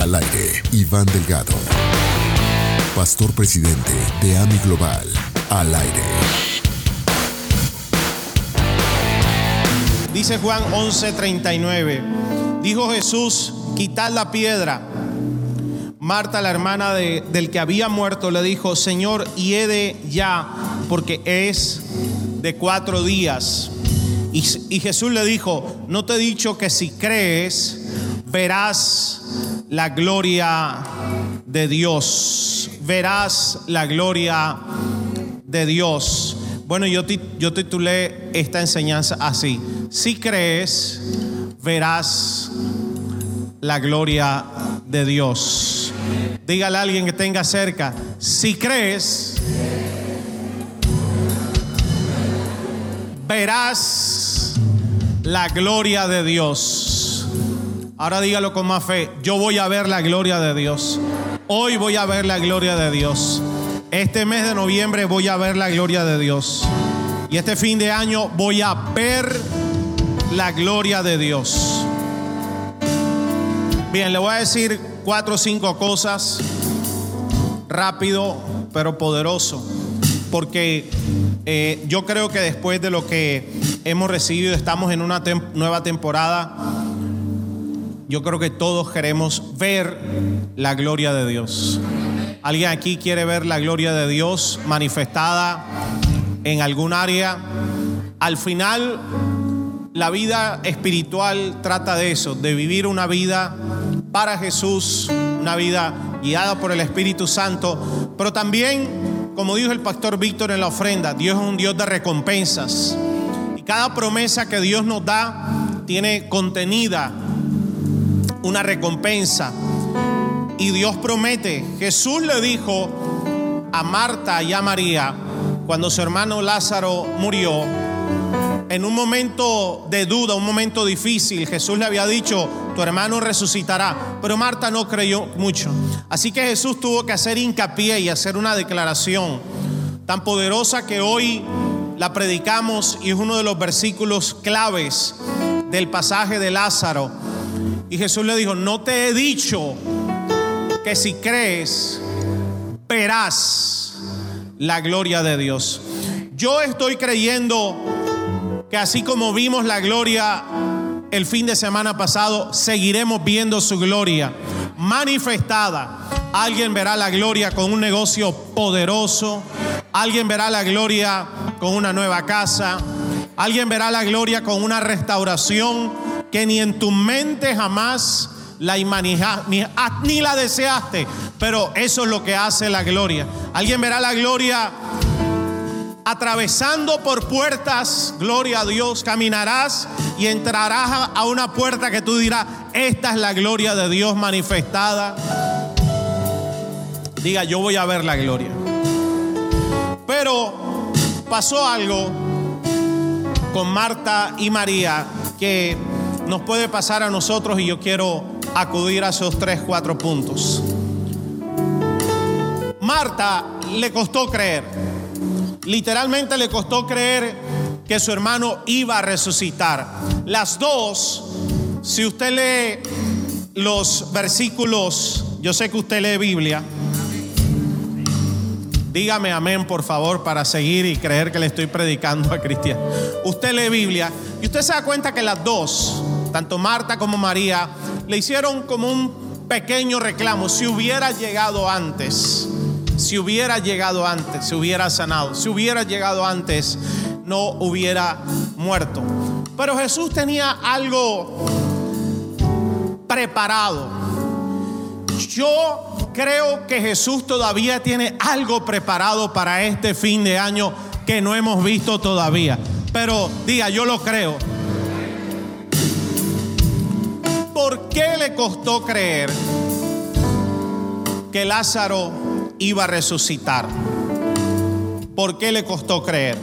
Al aire, Iván Delgado, pastor presidente de AMI Global. Al aire. Dice Juan 11:39. Dijo Jesús, quitad la piedra. Marta, la hermana de- del que había muerto, le dijo, Señor, hiede ya, porque es de cuatro días. Y, y Jesús le dijo, no te he dicho que si crees, verás la gloria de Dios. Verás la gloria de Dios. Bueno, yo, yo titulé esta enseñanza así. Si crees, verás la gloria de Dios. Dígale a alguien que tenga cerca, si crees, verás la gloria de Dios. Ahora dígalo con más fe, yo voy a ver la gloria de Dios. Hoy voy a ver la gloria de Dios. Este mes de noviembre voy a ver la gloria de Dios. Y este fin de año voy a ver la gloria de Dios. Bien, le voy a decir cuatro o cinco cosas rápido pero poderoso. Porque eh, yo creo que después de lo que hemos recibido, estamos en una nueva temporada. Yo creo que todos queremos ver la gloria de Dios. ¿Alguien aquí quiere ver la gloria de Dios manifestada en algún área? Al final, la vida espiritual trata de eso, de vivir una vida para Jesús, una vida guiada por el Espíritu Santo, pero también, como dijo el pastor Víctor en la ofrenda, Dios es un Dios de recompensas. Y cada promesa que Dios nos da tiene contenida una recompensa. Y Dios promete, Jesús le dijo a Marta y a María, cuando su hermano Lázaro murió, en un momento de duda, un momento difícil, Jesús le había dicho, tu hermano resucitará, pero Marta no creyó mucho. Así que Jesús tuvo que hacer hincapié y hacer una declaración tan poderosa que hoy la predicamos y es uno de los versículos claves del pasaje de Lázaro. Y Jesús le dijo, no te he dicho que si crees, verás la gloria de Dios. Yo estoy creyendo que así como vimos la gloria el fin de semana pasado, seguiremos viendo su gloria manifestada. Alguien verá la gloria con un negocio poderoso. Alguien verá la gloria con una nueva casa. Alguien verá la gloria con una restauración que ni en tu mente jamás la imaginaste, ni, ah, ni la deseaste. Pero eso es lo que hace la gloria. Alguien verá la gloria atravesando por puertas, gloria a Dios, caminarás y entrarás a una puerta que tú dirás, esta es la gloria de Dios manifestada. Diga, yo voy a ver la gloria. Pero pasó algo con Marta y María que nos puede pasar a nosotros y yo quiero acudir a esos tres, cuatro puntos. Marta le costó creer. Literalmente le costó creer que su hermano iba a resucitar. Las dos, si usted lee los versículos, yo sé que usted lee Biblia. Dígame amén, por favor, para seguir y creer que le estoy predicando a Cristian. Usted lee Biblia y usted se da cuenta que las dos, tanto Marta como María, le hicieron como un pequeño reclamo. Si hubiera llegado antes, si hubiera llegado antes, se hubiera sanado. Si hubiera llegado antes, no hubiera muerto. Pero Jesús tenía algo preparado. Yo creo que Jesús todavía tiene algo preparado para este fin de año que no hemos visto todavía. Pero diga, yo lo creo. ¿Por qué le costó creer que Lázaro iba a resucitar? ¿Por qué le costó creer?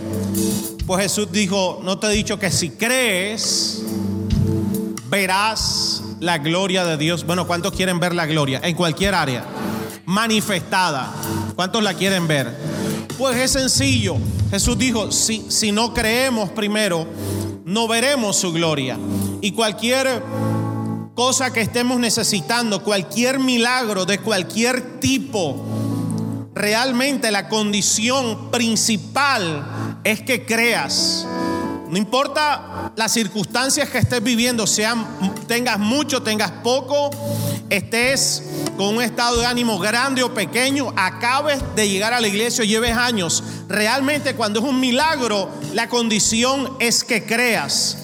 Pues Jesús dijo, no te he dicho que si crees, verás la gloria de Dios. Bueno, ¿cuántos quieren ver la gloria? En cualquier área. Manifestada. ¿Cuántos la quieren ver? Pues es sencillo. Jesús dijo, si, si no creemos primero, no veremos su gloria. Y cualquier cosa que estemos necesitando, cualquier milagro de cualquier tipo, realmente la condición principal es que creas. No importa las circunstancias que estés viviendo, sean, tengas mucho, tengas poco, estés con un estado de ánimo grande o pequeño, acabes de llegar a la iglesia o lleves años. Realmente cuando es un milagro, la condición es que creas.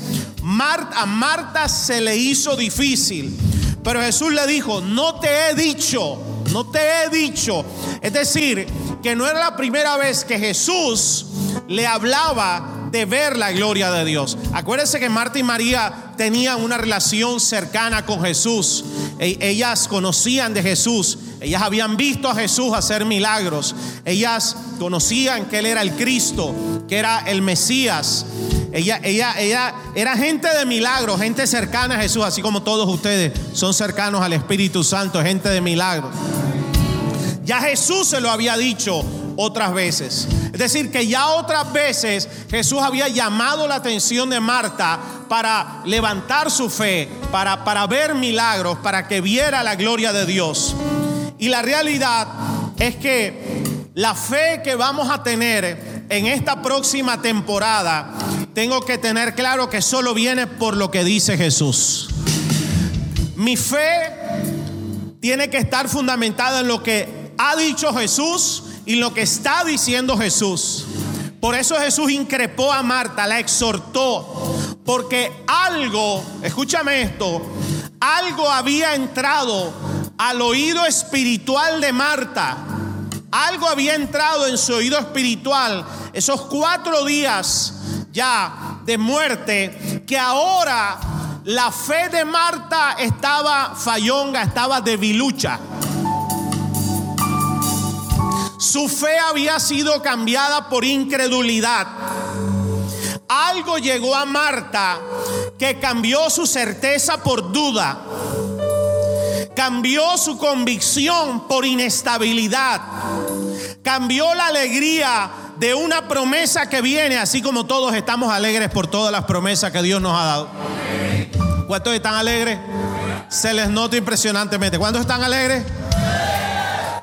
Marta, a Marta se le hizo difícil, pero Jesús le dijo, no te he dicho, no te he dicho. Es decir, que no era la primera vez que Jesús le hablaba de ver la gloria de Dios. Acuérdense que Marta y María tenían una relación cercana con Jesús. E, ellas conocían de Jesús. Ellas habían visto a Jesús hacer milagros. Ellas conocían que Él era el Cristo, que era el Mesías. Ella, ella, ella era gente de milagros, gente cercana a Jesús, así como todos ustedes son cercanos al Espíritu Santo, gente de milagros. Ya Jesús se lo había dicho otras veces. Es decir, que ya otras veces Jesús había llamado la atención de Marta para levantar su fe, para, para ver milagros, para que viera la gloria de Dios. Y la realidad es que la fe que vamos a tener en esta próxima temporada, tengo que tener claro que solo viene por lo que dice Jesús. Mi fe tiene que estar fundamentada en lo que ha dicho Jesús y lo que está diciendo Jesús. Por eso Jesús increpó a Marta, la exhortó, porque algo, escúchame esto, algo había entrado al oído espiritual de Marta. Algo había entrado en su oído espiritual esos cuatro días ya de muerte, que ahora la fe de Marta estaba fallonga, estaba debilucha. Su fe había sido cambiada por incredulidad. Algo llegó a Marta que cambió su certeza por duda. Cambió su convicción por inestabilidad. Cambió la alegría de una promesa que viene, así como todos estamos alegres por todas las promesas que Dios nos ha dado. ¿Cuántos están alegres? Se les nota impresionantemente. ¿Cuántos están alegres?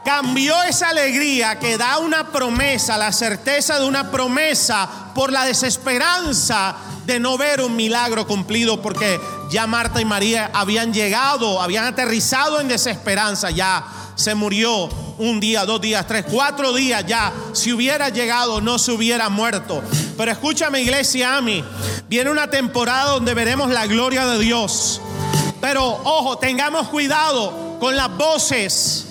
cambió esa alegría que da una promesa, la certeza de una promesa, por la desesperanza de no ver un milagro cumplido, porque ya Marta y María habían llegado, habían aterrizado en desesperanza, ya se murió un día, dos días, tres, cuatro días ya. Si hubiera llegado, no se hubiera muerto. Pero escúchame, iglesia, a mí, viene una temporada donde veremos la gloria de Dios. Pero ojo, tengamos cuidado con las voces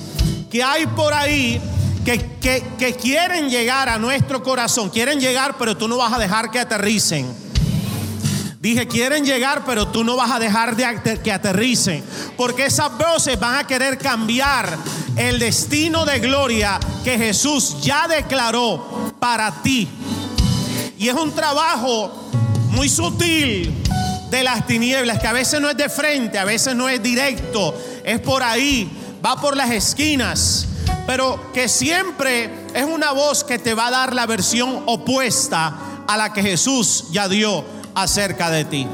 que hay por ahí que, que, quieren llegar a nuestro corazón. Quieren llegar, pero tú no vas a dejar que aterricen. Dije, quieren llegar, pero tú no vas a dejar de que aterricen. Porque esas voces van a querer cambiar el destino de gloria que Jesús ya declaró para ti. Y es un trabajo muy sutil de las tinieblas, que a veces no es de frente, a veces no es directo, es por ahí va por las esquinas, pero que siempre es una voz que te va a dar la versión opuesta a la que Jesús ya dio acerca de ti.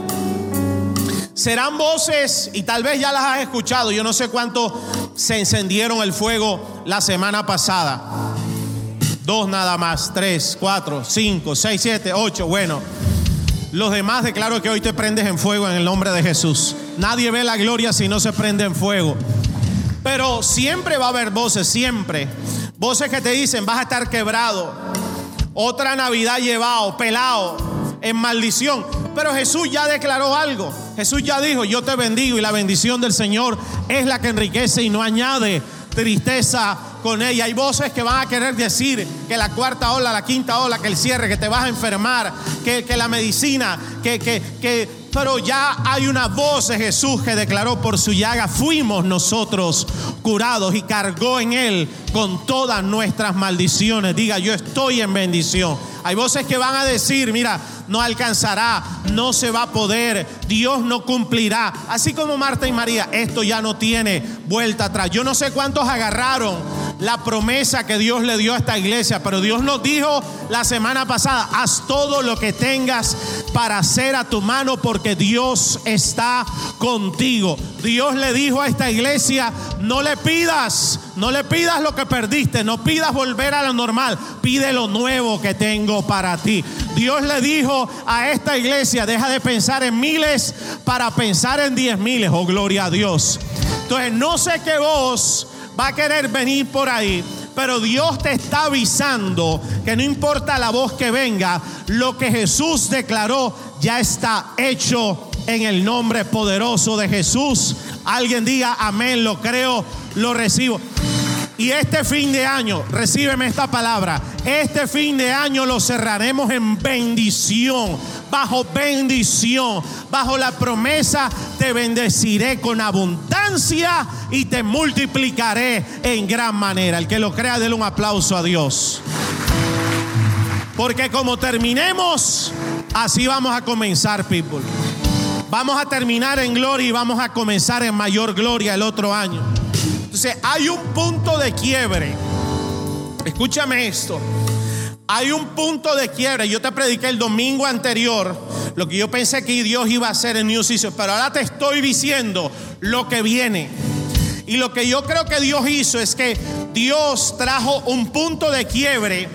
Serán voces, y tal vez ya las has escuchado, yo no sé cuánto se encendieron el fuego la semana pasada. Dos nada más, tres, cuatro, cinco, seis, siete, ocho, bueno. Los demás declaro que hoy te prendes en fuego en el nombre de Jesús. Nadie ve la gloria si no se prende en fuego. Pero siempre va a haber voces, siempre. Voces que te dicen, vas a estar quebrado. Otra Navidad llevado, pelado, en maldición. Pero Jesús ya declaró algo. Jesús ya dijo, yo te bendigo y la bendición del Señor es la que enriquece y no añade tristeza con ella. Hay voces que van a querer decir que la cuarta ola, la quinta ola, que el cierre, que te vas a enfermar, que, que la medicina, que, que, que pero ya hay una voz de Jesús que declaró por su llaga fuimos nosotros curados y cargó en él con todas nuestras maldiciones. Diga, yo estoy en bendición. Hay voces que van a decir, mira, no alcanzará, no se va a poder, Dios no cumplirá. Así como Marta y María, esto ya no tiene vuelta atrás. Yo no sé cuántos agarraron la promesa que Dios le dio a esta iglesia, pero Dios nos dijo la semana pasada, haz todo lo que tengas para hacer a tu mano porque Dios está contigo. Dios le dijo a esta iglesia, no le pidas, no le pidas lo que perdiste, no pidas volver a lo normal, pide lo nuevo que tengo para ti. Dios le dijo a esta iglesia, deja de pensar en miles para pensar en diez miles, oh gloria a Dios. Entonces no sé qué vos va a querer venir por ahí, pero Dios te está avisando que no importa la voz que venga, lo que Jesús declaró ya está hecho en el nombre poderoso de Jesús. Alguien diga amén, lo creo, lo recibo. Y este fin de año, recíbeme esta palabra, este fin de año lo cerraremos en bendición, bajo bendición, bajo la promesa, te bendeciré con abundancia y te multiplicaré en gran manera. El que lo crea, déle un aplauso a Dios. Porque como terminemos, así vamos a comenzar, people. Vamos a terminar en gloria y vamos a comenzar en mayor gloria el otro año. Entonces hay un punto de quiebre. Escúchame esto. Hay un punto de quiebre. Yo te prediqué el domingo anterior lo que yo pensé que Dios iba a hacer en New Season, pero ahora te estoy diciendo lo que viene. Y lo que yo creo que Dios hizo es que Dios trajo un punto de quiebre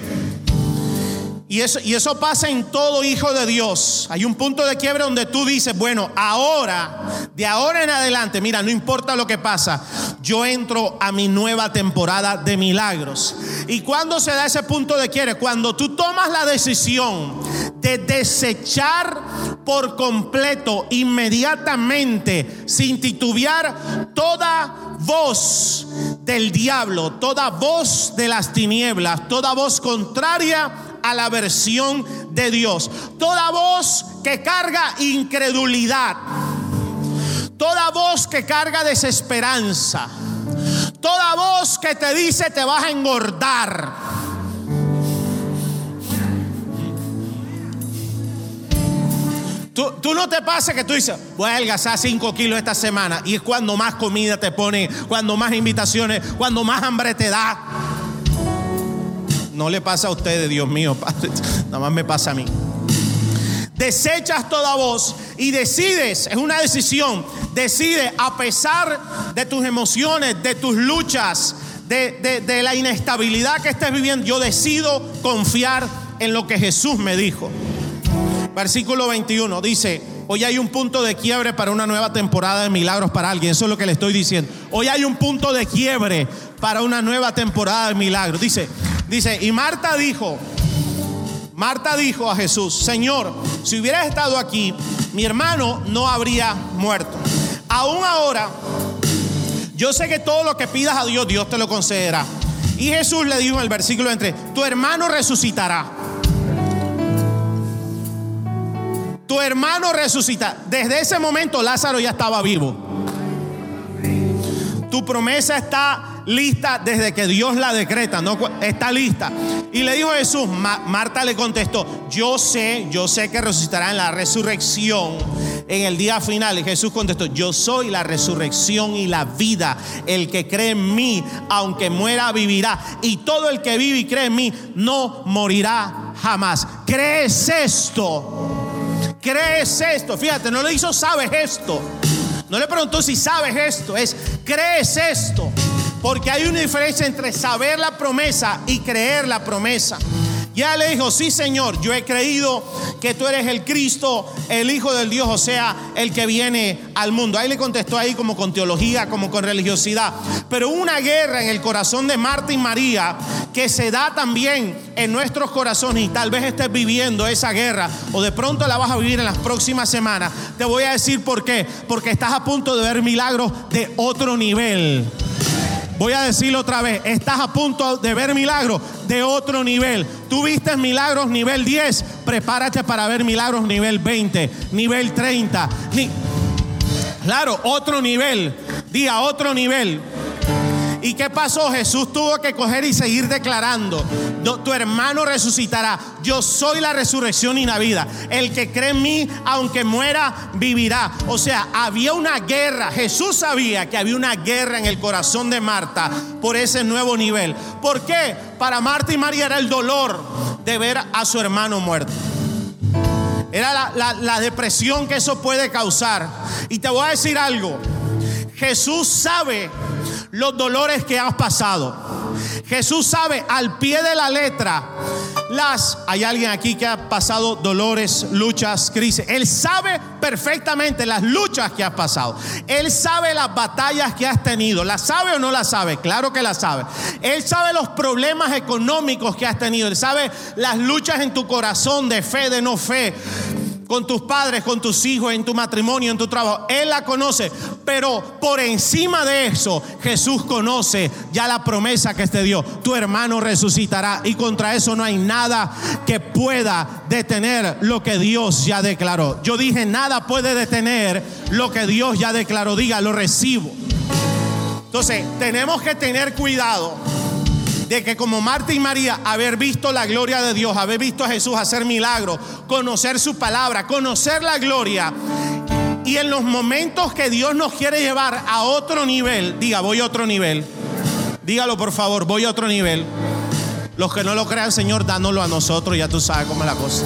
y eso, y eso pasa en todo hijo de Dios. Hay un punto de quiebre donde tú dices, bueno, ahora, de ahora en adelante, mira, no importa lo que pasa, yo entro a mi nueva temporada de milagros. ¿Y cuando se da ese punto de quiebre? Cuando tú tomas la decisión de desechar por completo, inmediatamente, sin titubear, toda voz del diablo, toda voz de las tinieblas, toda voz contraria a la versión de Dios. Toda voz que carga incredulidad. Toda voz que carga desesperanza. Toda voz que te dice te vas a engordar. Tú, no te pasa que tú dices, voy a adelgazar 5 kilos esta semana. Y es cuando más comida te pone, cuando más invitaciones, cuando más hambre te da. No le pasa a ustedes, Dios mío, Padre. Nada más me pasa a mí. Desechas toda voz y decides, es una decisión, decide a pesar de tus emociones, de tus luchas, de, de la inestabilidad que estés viviendo, yo decido confiar en lo que Jesús me dijo. Versículo 21 dice, hoy hay un punto de quiebre para una nueva temporada de milagros para alguien. Eso es lo que le estoy diciendo. Hoy hay un punto de quiebre para una nueva temporada de milagros. Dice, Dice, y Marta dijo, Marta dijo a Jesús, Señor, si hubieras estado aquí, mi hermano no habría muerto. Aún ahora, yo sé que todo lo que pidas a Dios, Dios te lo concederá. Y Jesús le dijo en el versículo entre, tu hermano resucitará. Tu hermano resucita. Desde ese momento Lázaro ya estaba vivo. Tu promesa está lista desde que Dios la decreta, no está lista. Y le dijo Jesús, Marta le contestó, yo sé, yo sé que resucitará en la resurrección en el día final. Y Jesús contestó, yo soy la resurrección y la vida. El que cree en mí, aunque muera, vivirá. Y todo el que vive y cree en mí, no morirá jamás. ¿Crees esto? ¿Crees esto? Fíjate, no le hizo, sabes esto. No le preguntó si sabes esto, es, ¿crees esto? Porque hay una diferencia entre saber la promesa y creer la promesa. Ya le dijo, sí Señor, yo he creído que tú eres el Cristo, el Hijo del Dios, o sea, el que viene al mundo. Ahí le contestó ahí como con teología, como con religiosidad. Pero una guerra en el corazón de Marta y María que se da también en nuestros corazones y tal vez estés viviendo esa guerra o de pronto la vas a vivir en las próximas semanas. Te voy a decir por qué. Porque estás a punto de ver milagros de otro nivel. Voy a decirlo otra vez, estás a punto de ver milagros de otro nivel. Tú viste milagros nivel 10, prepárate para ver milagros nivel 20, nivel 30. Claro, otro nivel, diga otro nivel. ¿Y qué pasó? Jesús tuvo que coger y seguir declarando. tu hermano resucitará. Yo soy la resurrección y la vida. El que cree en mí, aunque muera, vivirá. O sea, había una guerra. Jesús sabía que había una guerra en el corazón de Marta por ese nuevo nivel. ¿Por qué? Para Marta y María era el dolor de ver a su hermano muerto. Era la, la depresión que eso puede causar. Y te voy a decir algo. Jesús sabe los dolores que has pasado. Jesús sabe al pie de la letra las hay alguien aquí que ha pasado dolores, luchas, crisis. Él sabe perfectamente las luchas que has pasado. Él sabe las batallas que has tenido. ¿La sabe o no la sabe? Claro que la sabe. Él sabe los problemas económicos que has tenido. Él sabe las luchas en tu corazón de fe, de no fe con tus padres, con tus hijos, en tu matrimonio, en tu trabajo. Él la conoce, pero por encima de eso, Jesús conoce ya la promesa que te dio. Tu hermano resucitará y contra eso no hay nada que pueda detener lo que Dios ya declaró. Yo dije, nada puede detener lo que Dios ya declaró. Diga, lo recibo. Entonces, tenemos que tener cuidado de que como Marta y María, haber visto la gloria de Dios, haber visto a Jesús hacer milagros, conocer su palabra, conocer la gloria. Y en los momentos que Dios nos quiere llevar a otro nivel, diga, voy a otro nivel. Dígalo por favor, voy a otro nivel. Los que no lo crean, Señor, dánoslo a nosotros, ya tú sabes cómo es la cosa.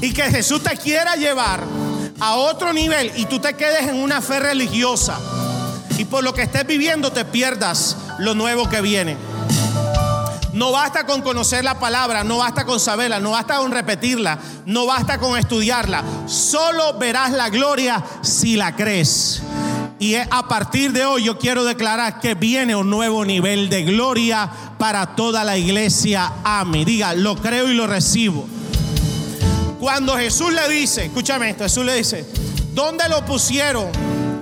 Y que Jesús te quiera llevar a otro nivel y tú te quedes en una fe religiosa. Y por lo que estés viviendo te pierdas lo nuevo que viene. No basta con conocer la palabra, no basta con saberla, no basta con repetirla, no basta con estudiarla. Solo verás la gloria si la crees. Y a partir de hoy yo quiero declarar que viene un nuevo nivel de gloria para toda la iglesia. Amén. Diga, lo creo y lo recibo. Cuando Jesús le dice, escúchame esto, Jesús le dice, ¿dónde lo pusieron?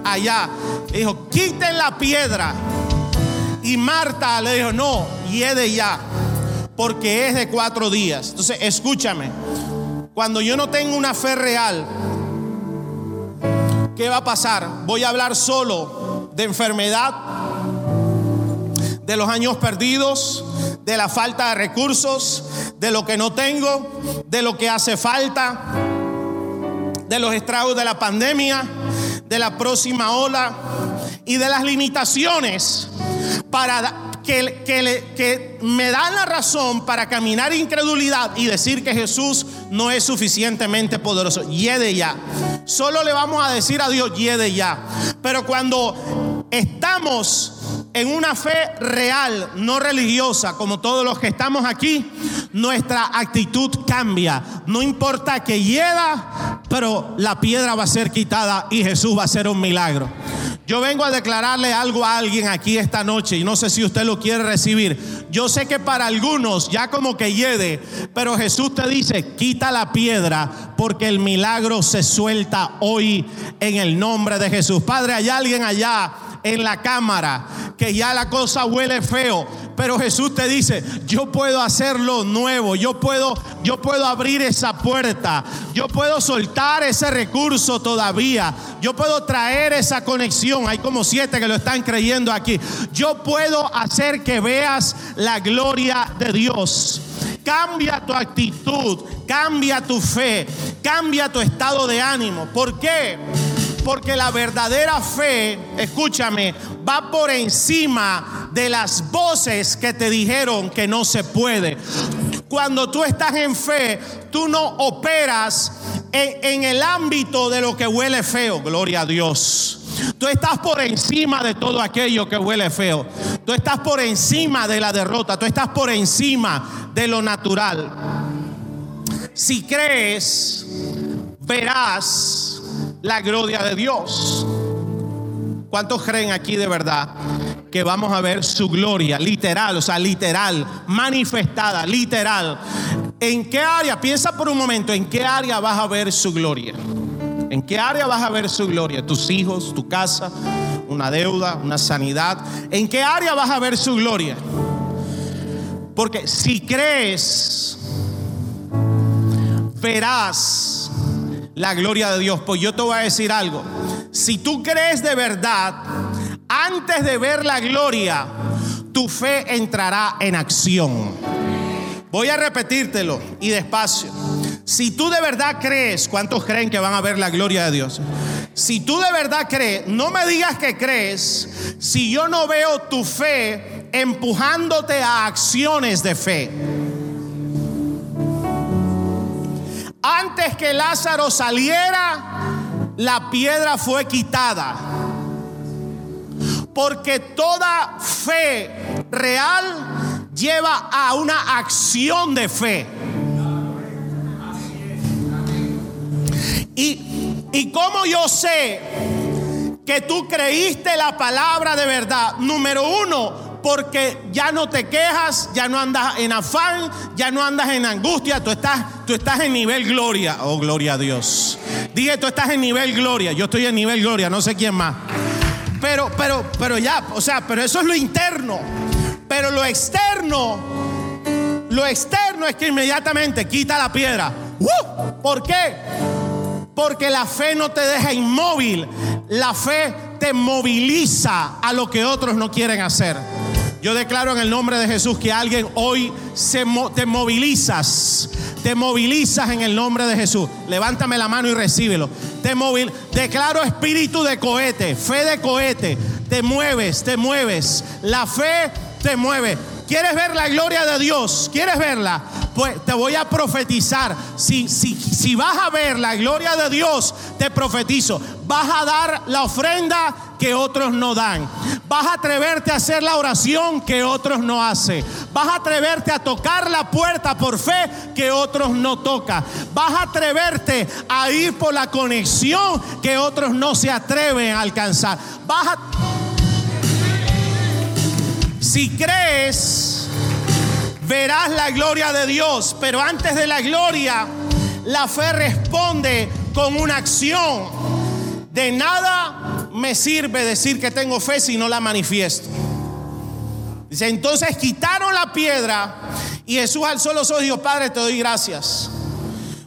Allá. dijo, quiten la piedra. Y Marta le dijo, no, de ya, porque es de cuatro días. Entonces, escúchame, cuando yo no tengo una fe real, ¿qué va a pasar? Voy a hablar solo de enfermedad, de los años perdidos, de la falta de recursos, de lo que no tengo, de lo que hace falta, de los estragos de la pandemia, de la próxima ola y de las limitaciones para que, que, me dan la razón para caminar incredulidad y decir que Jesús no es suficientemente poderoso. Yede ya. Solo le vamos a decir a Dios, ya. Pero cuando estamos en una fe real, no religiosa, como todos los que estamos aquí, nuestra actitud cambia. No importa que hieda, pero la piedra va a ser quitada y Jesús va a hacer un milagro. Yo vengo a declararle algo a alguien aquí esta noche y no sé si usted lo quiere recibir. Yo sé que para algunos ya como que hiede, pero Jesús te dice, quita la piedra porque el milagro se suelta hoy en el nombre de Jesús. Padre, hay alguien allá en la cámara, que ya la cosa huele feo, pero Jesús te dice, yo puedo hacerlo nuevo, yo puedo yo puedo abrir esa puerta, yo puedo soltar ese recurso todavía, yo puedo traer esa conexión, hay como siete que lo están creyendo aquí. Yo puedo hacer que veas la gloria de Dios. Cambia tu actitud, cambia tu fe, cambia tu estado de ánimo. ¿Por qué? Porque la verdadera fe, escúchame, va por encima de las voces que te dijeron que no se puede. Cuando tú estás en fe, tú no operas en, el ámbito de lo que huele feo. Gloria a Dios. Tú estás por encima de todo aquello que huele feo. Tú estás por encima de la derrota. Tú estás por encima de lo natural. Si crees, verás la gloria de Dios. ¿Cuántos creen aquí de verdad que vamos a ver su gloria literal, o sea, literal, manifestada, literal? ¿En qué área? Piensa por un momento, ¿en qué área vas a ver su gloria? ¿En qué área vas a ver su gloria? ¿Tus hijos, tu casa, una deuda, una sanidad? ¿En qué área vas a ver su gloria? Porque si crees, verás la gloria de Dios. Pues yo te voy a decir algo. Si tú crees de verdad, antes de ver la gloria, tu fe entrará en acción. Voy a repetírtelo y despacio. Si tú de verdad crees, ¿cuántos creen que van a ver la gloria de Dios? Si tú de verdad crees, no me digas que crees si yo no veo tu fe empujándote a acciones de fe. Antes que Lázaro saliera, la piedra fue quitada. Porque toda fe real lleva a una acción de fe. Y, y como yo sé que tú creíste la palabra de verdad, número uno, porque ya no te quejas, ya no andas en afán, ya no andas en angustia, tú estás, tú estás en nivel gloria. Oh, gloria a Dios. Dije, tú estás en nivel gloria, yo estoy en nivel gloria, no sé quién más. Pero, pero, pero ya, o sea, pero eso es lo interno. Pero lo externo, lo externo es que inmediatamente quita la piedra. ¿Por qué? Porque la fe no te deja inmóvil, la fe te moviliza a lo que otros no quieren hacer. Yo declaro en el nombre de Jesús que alguien hoy se te movilizas, te movilizas en el nombre de Jesús. Levántame la mano y recíbelo. Te movil declaro espíritu de cohete, fe de cohete. Te mueves, te mueves. La fe te mueve. ¿Quieres ver la gloria de Dios? ¿Quieres verla? Pues te voy a profetizar. Si, si, si vas a ver la gloria de Dios, te profetizo. Vas a dar la ofrenda que otros no dan. Vas a atreverte a hacer la oración que otros no hacen. Vas a atreverte a tocar la puerta por fe que otros no tocan. Vas a atreverte a ir por la conexión que otros no se atreven a alcanzar. Vas a... Si crees, verás la gloria de Dios, pero antes de la gloria, la fe responde con una acción. De nada me sirve decir que tengo fe si no la manifiesto. Dice, entonces quitaron la piedra y Jesús alzó los ojos y dijo, Padre, te doy gracias.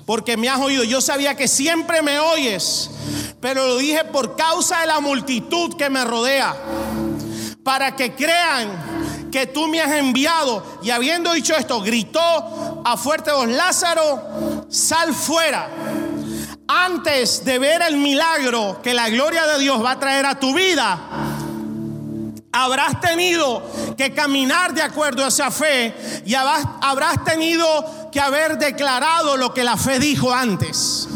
Porque me has oído. Yo sabía que siempre me oyes, pero lo dije por causa de la multitud que me rodea. Para que crean que tú me has enviado. Y habiendo dicho esto, gritó a fuerte voz, Lázaro, sal fuera antes de ver el milagro que la gloria de Dios va a traer a tu vida, habrás tenido que caminar de acuerdo a esa fe y habrás, tenido que haber declarado lo que la fe dijo antes.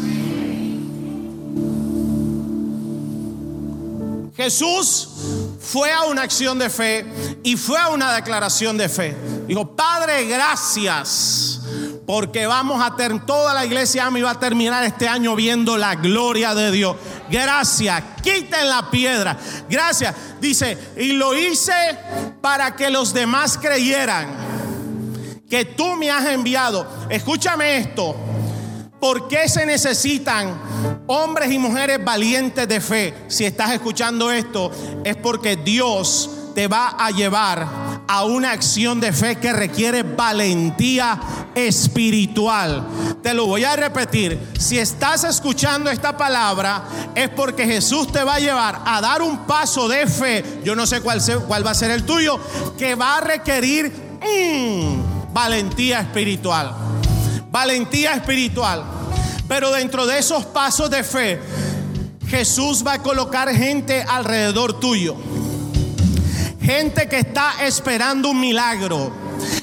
Jesús fue a una acción de fe y fue a una declaración de fe. Dijo, Padre, gracias porque vamos a tener, toda la iglesia a mí va a terminar este año viendo la gloria de Dios. Gracias, quiten la piedra. Gracias. Dice, y lo hice para que los demás creyeran que tú me has enviado. Escúchame esto. ¿Por qué se necesitan hombres y mujeres valientes de fe? Si estás escuchando esto, es porque Dios te va a llevar a una acción de fe que requiere valentía espiritual. Te lo voy a repetir. Si estás escuchando esta palabra, es porque Jesús te va a llevar a dar un paso de fe. Yo no sé cuál, cuál va a ser el tuyo, que va a requerir mm, valentía espiritual. Valentía espiritual. Pero dentro de esos pasos de fe, Jesús va a colocar gente alrededor tuyo Gente que está esperando un milagro.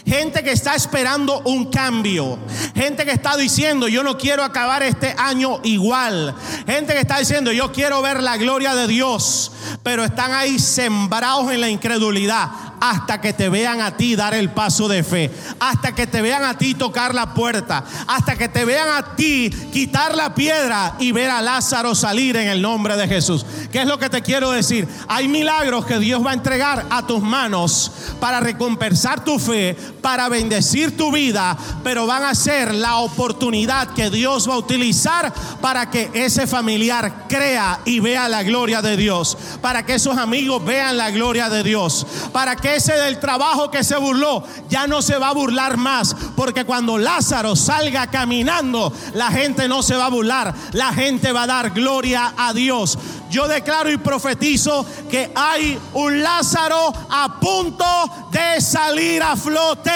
Gente que está esperando un cambio. Gente que está diciendo, yo no quiero acabar este año igual. Gente que está diciendo, yo quiero ver la gloria de Dios. Pero están ahí sembrados en la incredulidad hasta que te vean a ti dar el paso de fe, hasta que te vean a ti tocar la puerta, hasta que te vean a ti quitar la piedra y ver a Lázaro salir en el nombre de Jesús. ¿Qué es lo que te quiero decir? Hay milagros que Dios va a entregar a tus manos para recompensar tu fe, para bendecir tu vida, pero van a ser la oportunidad que Dios va a utilizar para que ese familiar crea y vea la gloria de Dios, para que esos amigos vean la gloria de Dios, para que ese del trabajo que se burló ya no se va a burlar más. Porque cuando Lázaro salga caminando, la gente no se va a burlar. La gente va a dar gloria a Dios. Yo declaro y profetizo que hay un Lázaro a punto de salir a flote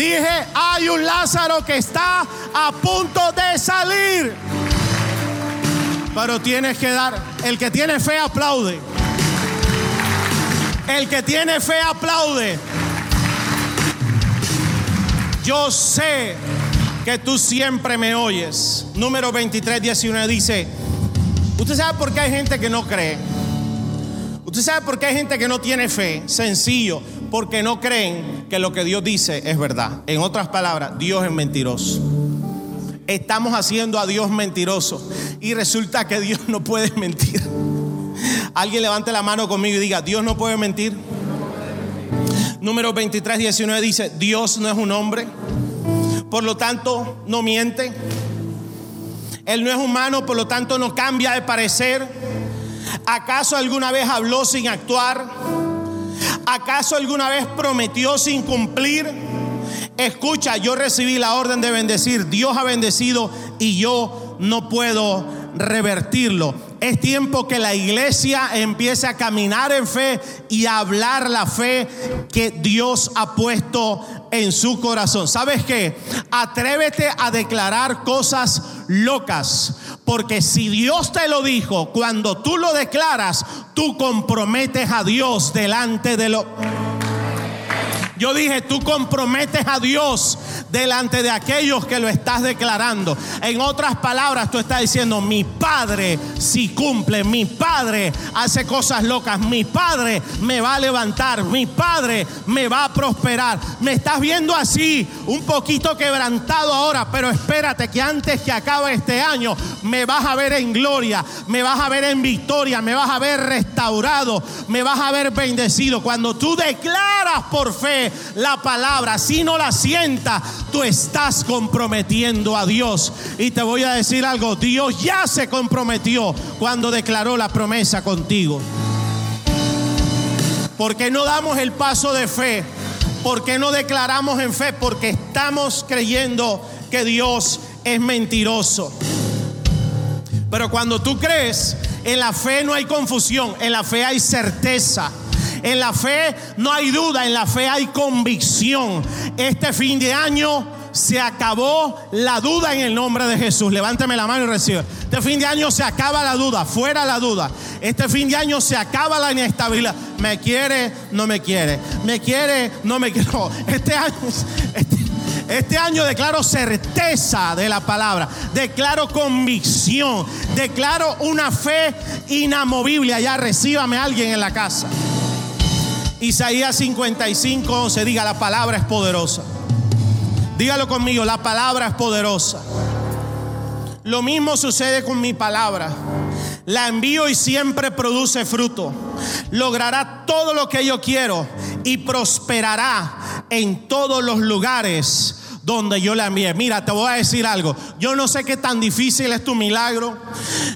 Dije, hay un Lázaro que está a punto de salir. Pero tienes que dar, el que tiene fe aplaude. El que tiene fe aplaude. Yo sé que tú siempre me oyes. Número 23, 19 dice, ¿usted sabe por qué hay gente que no cree? ¿Usted sabe por qué hay gente que no tiene fe? Sencillo, porque no creen que lo que Dios dice es verdad. En otras palabras, Dios es mentiroso. Estamos haciendo a Dios mentiroso y resulta que Dios no puede mentir. Alguien levante la mano conmigo y diga, Dios no puede mentir. Número 23, 19 dice, Dios no es un hombre, por lo tanto no miente. Él no es humano, por lo tanto no cambia de parecer. ¿Acaso alguna vez habló sin actuar? ¿Acaso alguna vez prometió sin cumplir? Escucha, yo recibí la orden de bendecir. Dios ha bendecido y yo no puedo revertirlo. Es tiempo que la iglesia empiece a caminar en fe y a hablar la fe que Dios ha puesto en su corazón. ¿Sabes qué? Atrévete a declarar cosas locas. Porque si Dios te lo dijo, cuando tú lo declaras, tú comprometes a Dios delante de lo... Yo dije, tú comprometes a Dios delante de aquellos que lo estás declarando. En otras palabras, tú estás diciendo, mi padre si cumple, mi padre hace cosas locas, mi padre me va a levantar, mi padre me va a prosperar. Me estás viendo así, un poquito quebrantado ahora, pero espérate que antes que acabe este año, me vas a ver en gloria, me vas a ver en victoria, me vas a ver restaurado, me vas a ver bendecido. Cuando tú declaras por fe, la palabra, si no la sienta tú estás comprometiendo a Dios. Y te voy a decir algo, Dios ya se comprometió cuando declaró la promesa contigo. Porque no damos el paso de fe? porque no declaramos en fe? Porque estamos creyendo que Dios es mentiroso. Pero cuando tú crees, en la fe no hay confusión, en la fe hay certeza. En la fe no hay duda, en la fe hay convicción. Este fin de año se acabó la duda en el nombre de Jesús. Levánteme la mano y recibe. Este fin de año se acaba la duda, fuera la duda. Este fin de año se acaba la inestabilidad. Me quiere, no me quiere. Me quiere, no me quiere. este año, este, este año declaro certeza de la palabra, declaro convicción, declaro una fe inamovible. Allá recíbame alguien en la casa. Isaías 55, 11, diga, la palabra es poderosa. Dígalo conmigo, la palabra es poderosa. Lo mismo sucede con mi palabra. La envío y siempre produce fruto. Logrará todo lo que yo quiero y prosperará en todos los lugares donde yo la envié. Mira, te voy a decir algo. Yo no sé qué tan difícil es tu milagro.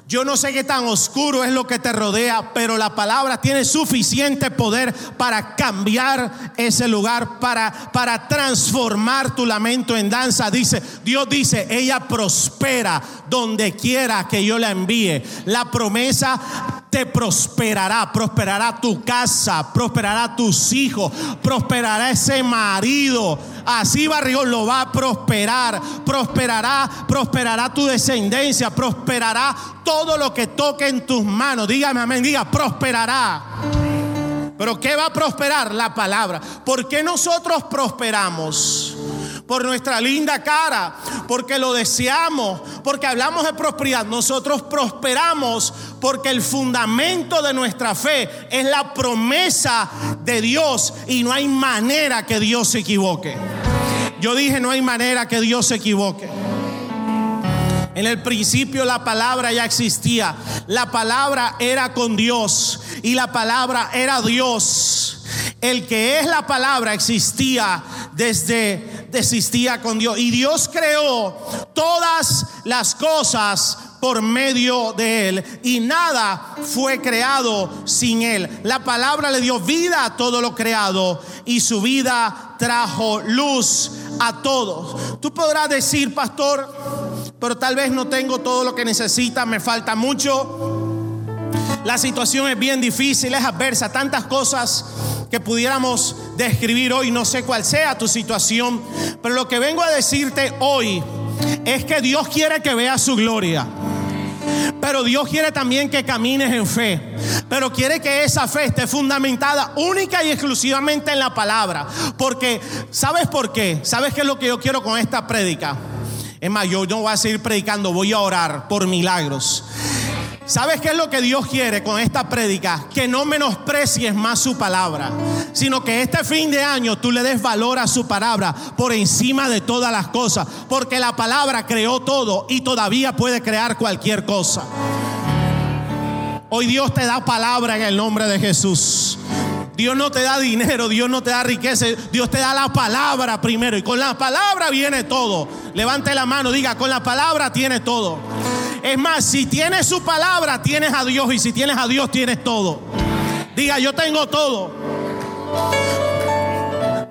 Yo no sé qué tan oscuro es lo que te rodea, pero la palabra tiene suficiente poder para cambiar ese lugar, para, para transformar tu lamento en danza. Dice, Dios dice, ella prospera donde quiera que yo la envíe. La promesa te prosperará, prosperará tu casa, prosperará tus hijos, prosperará ese marido. Así Barrigón lo va a prosperar, prosperará, prosperará tu descendencia, prosperará todo lo que toque en tus manos. Dígame amén, diga, prosperará. Pero ¿qué va a prosperar? La palabra. ¿Por qué nosotros prosperamos? Por nuestra linda cara, porque lo deseamos, porque hablamos de prosperidad. Nosotros prosperamos porque el fundamento de nuestra fe es la promesa de Dios y no hay manera que Dios se equivoque. Yo dije, no hay manera que Dios se equivoque. En el principio la palabra ya existía. La palabra era con Dios y la palabra era Dios. El que es la palabra existía desde existía con Dios y Dios creó todas las cosas por medio de él y nada fue creado sin él. La palabra le dio vida a todo lo creado y su vida trajo luz a todos. Tú podrás decir, pastor, pero tal vez no tengo todo lo que necesita, me falta mucho. La situación es bien difícil, es adversa, tantas cosas que pudiéramos describir hoy, no sé cuál sea tu situación, pero lo que vengo a decirte hoy es que Dios quiere que veas su gloria. Pero Dios quiere también que camines en fe. Pero quiere que esa fe esté fundamentada única y exclusivamente en la palabra. Porque, ¿sabes por qué? ¿Sabes qué es lo que yo quiero con esta prédica? Es más, yo no voy a seguir predicando, voy a orar por milagros. ¿Sabes qué es lo que Dios quiere con esta prédica? Que no menosprecies más su palabra, sino que este fin de año tú le des valor a su palabra por encima de todas las cosas, porque la palabra creó todo y todavía puede crear cualquier cosa. Hoy Dios te da palabra en el nombre de Jesús. Dios no te da dinero, Dios no te da riqueza, Dios te da la palabra primero y con la palabra viene todo. Levante la mano, diga, con la palabra tiene todo. Es más, si tienes su palabra, tienes a Dios y si tienes a Dios, tienes todo. Diga, yo tengo todo.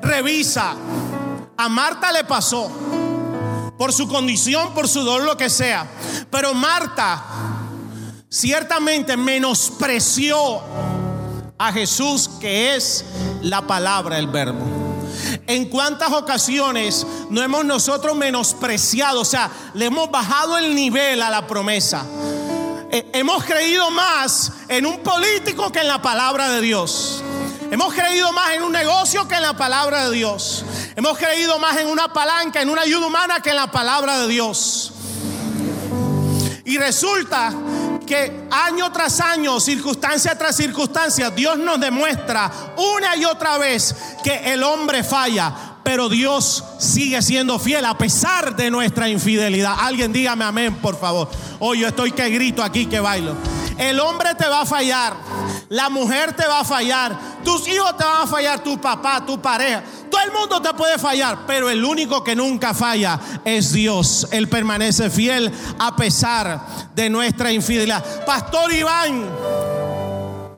Revisa. A Marta le pasó por su condición, por su dolor, lo que sea. Pero Marta ciertamente menospreció a Jesús, que es la palabra, el verbo. En cuántas ocasiones no hemos nosotros menospreciado, o sea, le hemos bajado el nivel a la promesa. Eh, hemos creído más en un político que en la palabra de Dios. Hemos creído más en un negocio que en la palabra de Dios. Hemos creído más en una palanca, en una ayuda humana que en la palabra de Dios. Y resulta que año tras año, circunstancia tras circunstancia, Dios nos demuestra una y otra vez que el hombre falla, pero Dios sigue siendo fiel a pesar de nuestra infidelidad. Alguien dígame amén, por favor. Hoy yo estoy que grito aquí, que bailo. El hombre te va a fallar, la mujer te va a fallar, tus hijos te van a fallar, tu papá, tu pareja. Todo el mundo te puede fallar, pero el único que nunca falla es Dios. Él permanece fiel a pesar de nuestra infidelidad. Pastor Iván.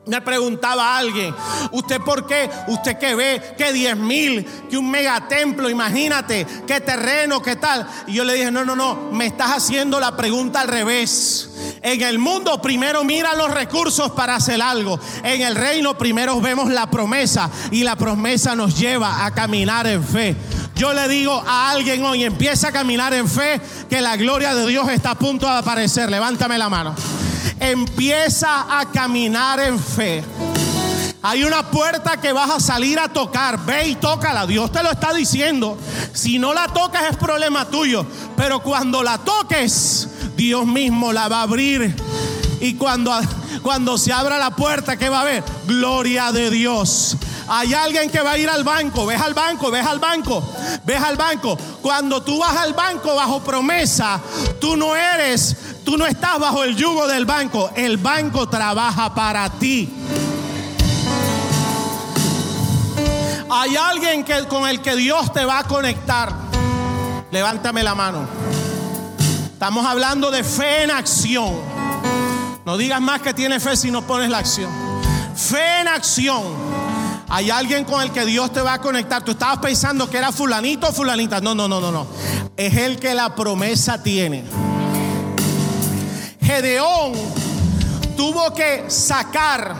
Me preguntaba alguien, ¿usted por qué? ¿Usted qué ve? ¿Qué 10 mil? ¿Que un megatemplo? Imagínate, ¿qué terreno? ¿Qué tal? Y yo le dije, no, no, no, me estás haciendo la pregunta al revés. En el mundo primero mira los recursos para hacer algo. En el reino primero vemos la promesa y la promesa nos lleva a caminar en fe. Yo le digo a alguien hoy, empieza a caminar en fe que la gloria de Dios está a punto de aparecer. Levántame la mano empieza a caminar en fe. Hay una puerta que vas a salir a tocar. Ve y tócala. Dios te lo está diciendo. Si no la tocas es problema tuyo. Pero cuando la toques, Dios mismo la va a abrir. Y cuando, cuando se abra la puerta, ¿qué va a haber? Gloria de Dios. Hay alguien que va a ir al banco, ves al banco, ves al banco, ves al banco. Cuando tú vas al banco bajo promesa, tú no eres Tú no estás bajo el yugo del banco. El banco trabaja para ti. Hay alguien que, con el que Dios te va a conectar. Levántame la mano. Estamos hablando de fe en acción. No digas más que tienes fe si no pones la acción. Fe en acción. Hay alguien con el que Dios te va a conectar. Tú estabas pensando que era fulanito o fulanita. No, no, no, no, no. Es el que la promesa tiene. Gedeón tuvo que sacar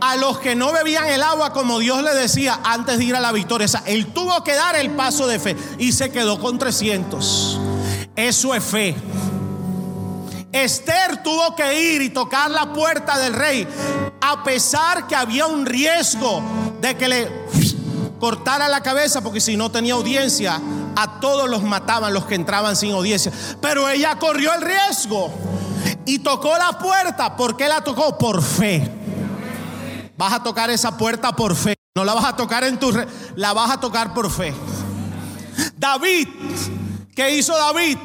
a los que no bebían el agua como Dios le decía antes de ir a la victoria. Él tuvo que dar el paso de fe y se quedó con 300. Eso es fe. Esther tuvo que ir y tocar la puerta del rey a pesar que había un riesgo de que le cortara la cabeza porque si no tenía audiencia, a todos los mataban los que entraban sin audiencia. Pero ella corrió el riesgo y tocó la puerta. ¿Por qué la tocó? Por fe. Vas a tocar esa puerta por fe. No la vas a tocar en tu... La vas a tocar por fe. David, ¿qué hizo David?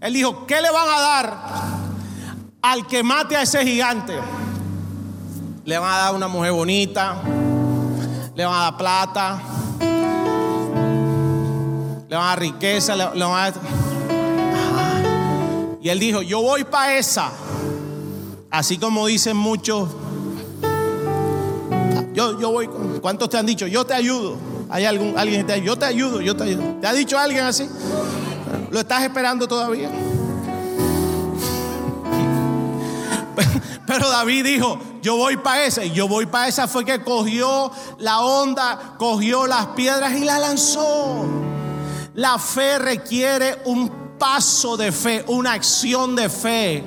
Él dijo, ¿qué le van a dar al que mate a ese gigante? Le van a dar una mujer bonita, le van a dar plata, le van a dar riqueza, le, van a. Y él dijo, yo voy para esa. Así como dicen muchos. Yo, yo voy. ¿Cuántos te han dicho? Yo te ayudo. Hay algún, alguien que te Yo te ayudo, yo te ayudo. ¿Te ha dicho alguien así? ¿Lo estás esperando todavía? Pero David dijo, yo voy para esa. Y yo voy para esa fue que cogió la onda, cogió las piedras y la lanzó. La fe requiere un paso de fe, una acción de fe.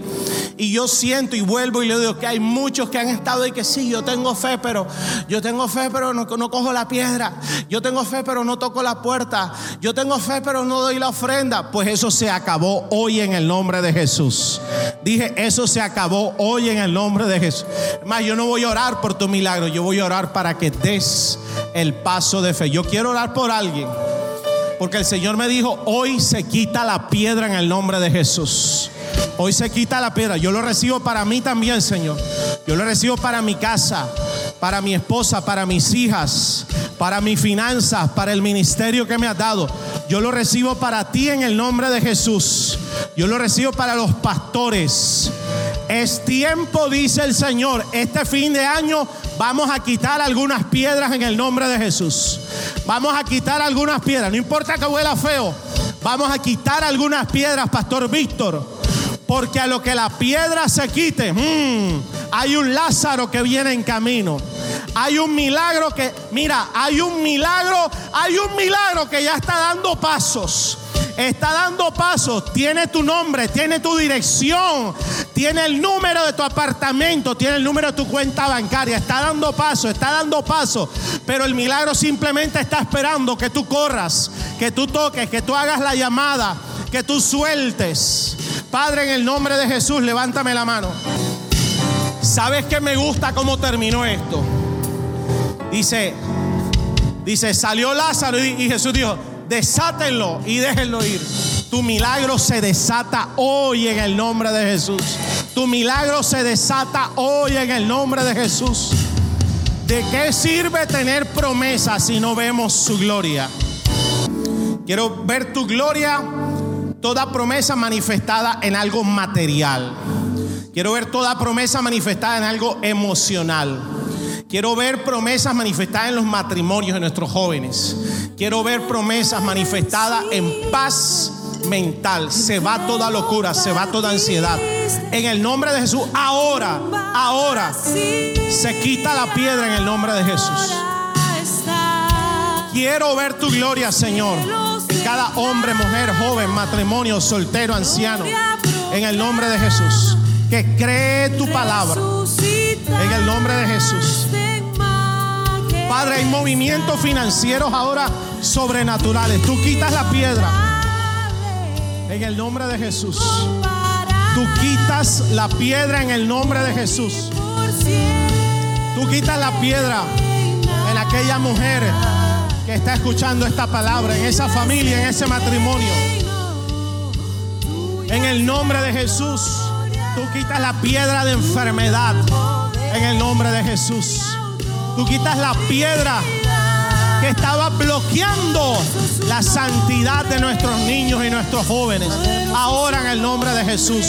Y yo siento y vuelvo y le digo que hay muchos que han estado y que sí, yo tengo fe, pero yo tengo fe, pero no, cojo la piedra. Yo tengo fe, pero no toco la puerta. Yo tengo fe, pero no doy la ofrenda. Pues eso se acabó hoy en el nombre de Jesús. Dije, eso se acabó hoy en el nombre de Jesús. Más, yo no voy a orar por tu milagro, yo voy a orar para que des el paso de fe. Yo quiero orar por alguien. Porque el Señor me dijo, hoy se quita la piedra en el nombre de Jesús. Hoy se quita la piedra. Yo lo recibo para mí también, Señor. Yo lo recibo para mi casa, para mi esposa, para mis hijas, para mis finanzas, para el ministerio que me has dado. Yo lo recibo para ti en el nombre de Jesús. Yo lo recibo para los pastores. Es tiempo, dice el Señor, este fin de año vamos a quitar algunas piedras en el nombre de Jesús. Vamos a quitar algunas piedras, no importa que huela feo. Vamos a quitar algunas piedras, Pastor Víctor. Porque a lo que la piedra se quite, mm, hay un Lázaro que viene en camino. Hay un milagro que, mira, hay un milagro, hay un milagro que ya está dando pasos está dando pasos, tiene tu nombre, tiene tu dirección, tiene el número de tu apartamento, tiene el número de tu cuenta bancaria, está dando pasos, está dando pasos, pero el milagro simplemente está esperando que tú corras, que tú toques, que tú hagas la llamada, que tú sueltes. Padre, en el nombre de Jesús, levántame la mano. ¿Sabes que me gusta cómo terminó esto? Dice, dice, salió Lázaro y Jesús dijo, desátenlo y déjenlo ir. Tu milagro se desata hoy en el nombre de Jesús. Tu milagro se desata hoy en el nombre de Jesús. ¿De qué sirve tener promesas si no vemos su gloria? Quiero ver tu gloria, toda promesa manifestada en algo material. Quiero ver toda promesa manifestada en algo emocional. Quiero ver promesas manifestadas en los matrimonios de nuestros jóvenes. Quiero ver promesas manifestadas en paz mental. Se va toda locura, se va toda ansiedad. En el nombre de Jesús, ahora, ahora, se quita la piedra en el nombre de Jesús. Quiero ver tu gloria, Señor. En cada hombre, mujer, joven, matrimonio, soltero, anciano. En el nombre de Jesús. Que cree tu palabra. En el nombre de Jesús. Padre, hay movimientos financieros ahora sobrenaturales. Tú quitas la piedra. En el nombre de Jesús. Tú quitas la piedra en el nombre de Jesús. Tú quitas la piedra en aquella mujer que está escuchando esta palabra, en esa familia, en ese matrimonio. En el nombre de Jesús, tú quitas la piedra de enfermedad. En el nombre de Jesús. Tú quitas la piedra que estaba bloqueando la santidad de nuestros niños y nuestros jóvenes. Ahora en el nombre de Jesús.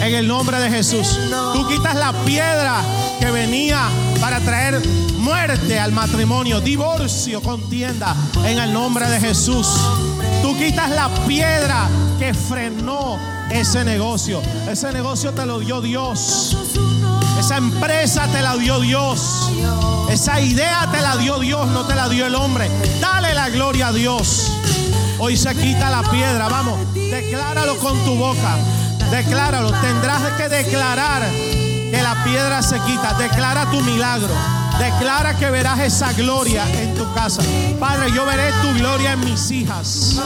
En el nombre de Jesús. Tú quitas la piedra que venía para traer muerte al matrimonio, divorcio, contienda. En el nombre de Jesús. Tú quitas la piedra que frenó ese negocio. Ese negocio te lo dio Dios. Esa empresa te la dio Dios. Esa idea te la dio Dios, no te la dio el hombre. Dale la gloria a Dios. Hoy se quita la piedra. Vamos, decláralo con tu boca. Decláralo. Tendrás que declarar que la piedra se quita. Declara tu milagro. Declara que verás esa gloria en tu casa. Padre, yo veré tu gloria en mis hijas.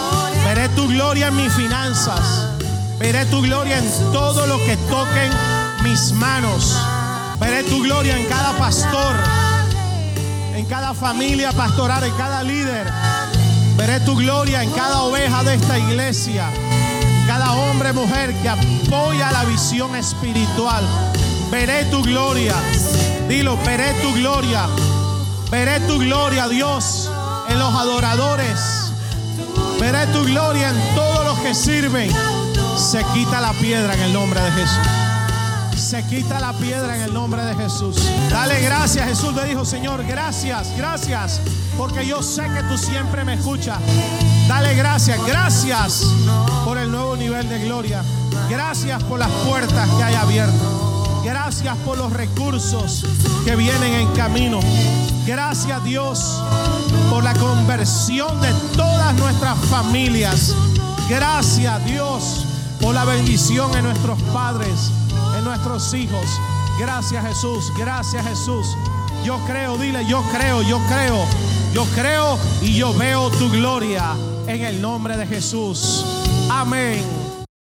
Veré tu gloria en mis finanzas. Veré tu gloria en todo lo que toquen mis manos. Veré tu gloria en cada pastor, en cada familia pastoral, en cada líder. Veré tu gloria en cada oveja de esta iglesia, cada hombre, mujer que apoya la visión espiritual. Veré tu gloria. Dilo, veré tu gloria. Veré tu gloria, Dios, en los adoradores. Veré tu gloria en todos los que sirven. Se quita la piedra en el nombre de Jesús se quita la piedra en el nombre de Jesús. Dale gracias. Jesús le dijo, Señor, gracias, gracias, porque yo sé que tú siempre me escuchas. Dale gracias, gracias por el nuevo nivel de gloria. Gracias por las puertas que hay abierto. Gracias por los recursos que vienen en camino. Gracias Dios por la conversión de todas nuestras familias. Gracias Dios por la bendición en nuestros padres, nuestros hijos. Gracias Jesús, gracias Jesús. Yo creo, dile, yo creo, yo creo, yo creo y yo veo tu gloria en el nombre de Jesús. Amén.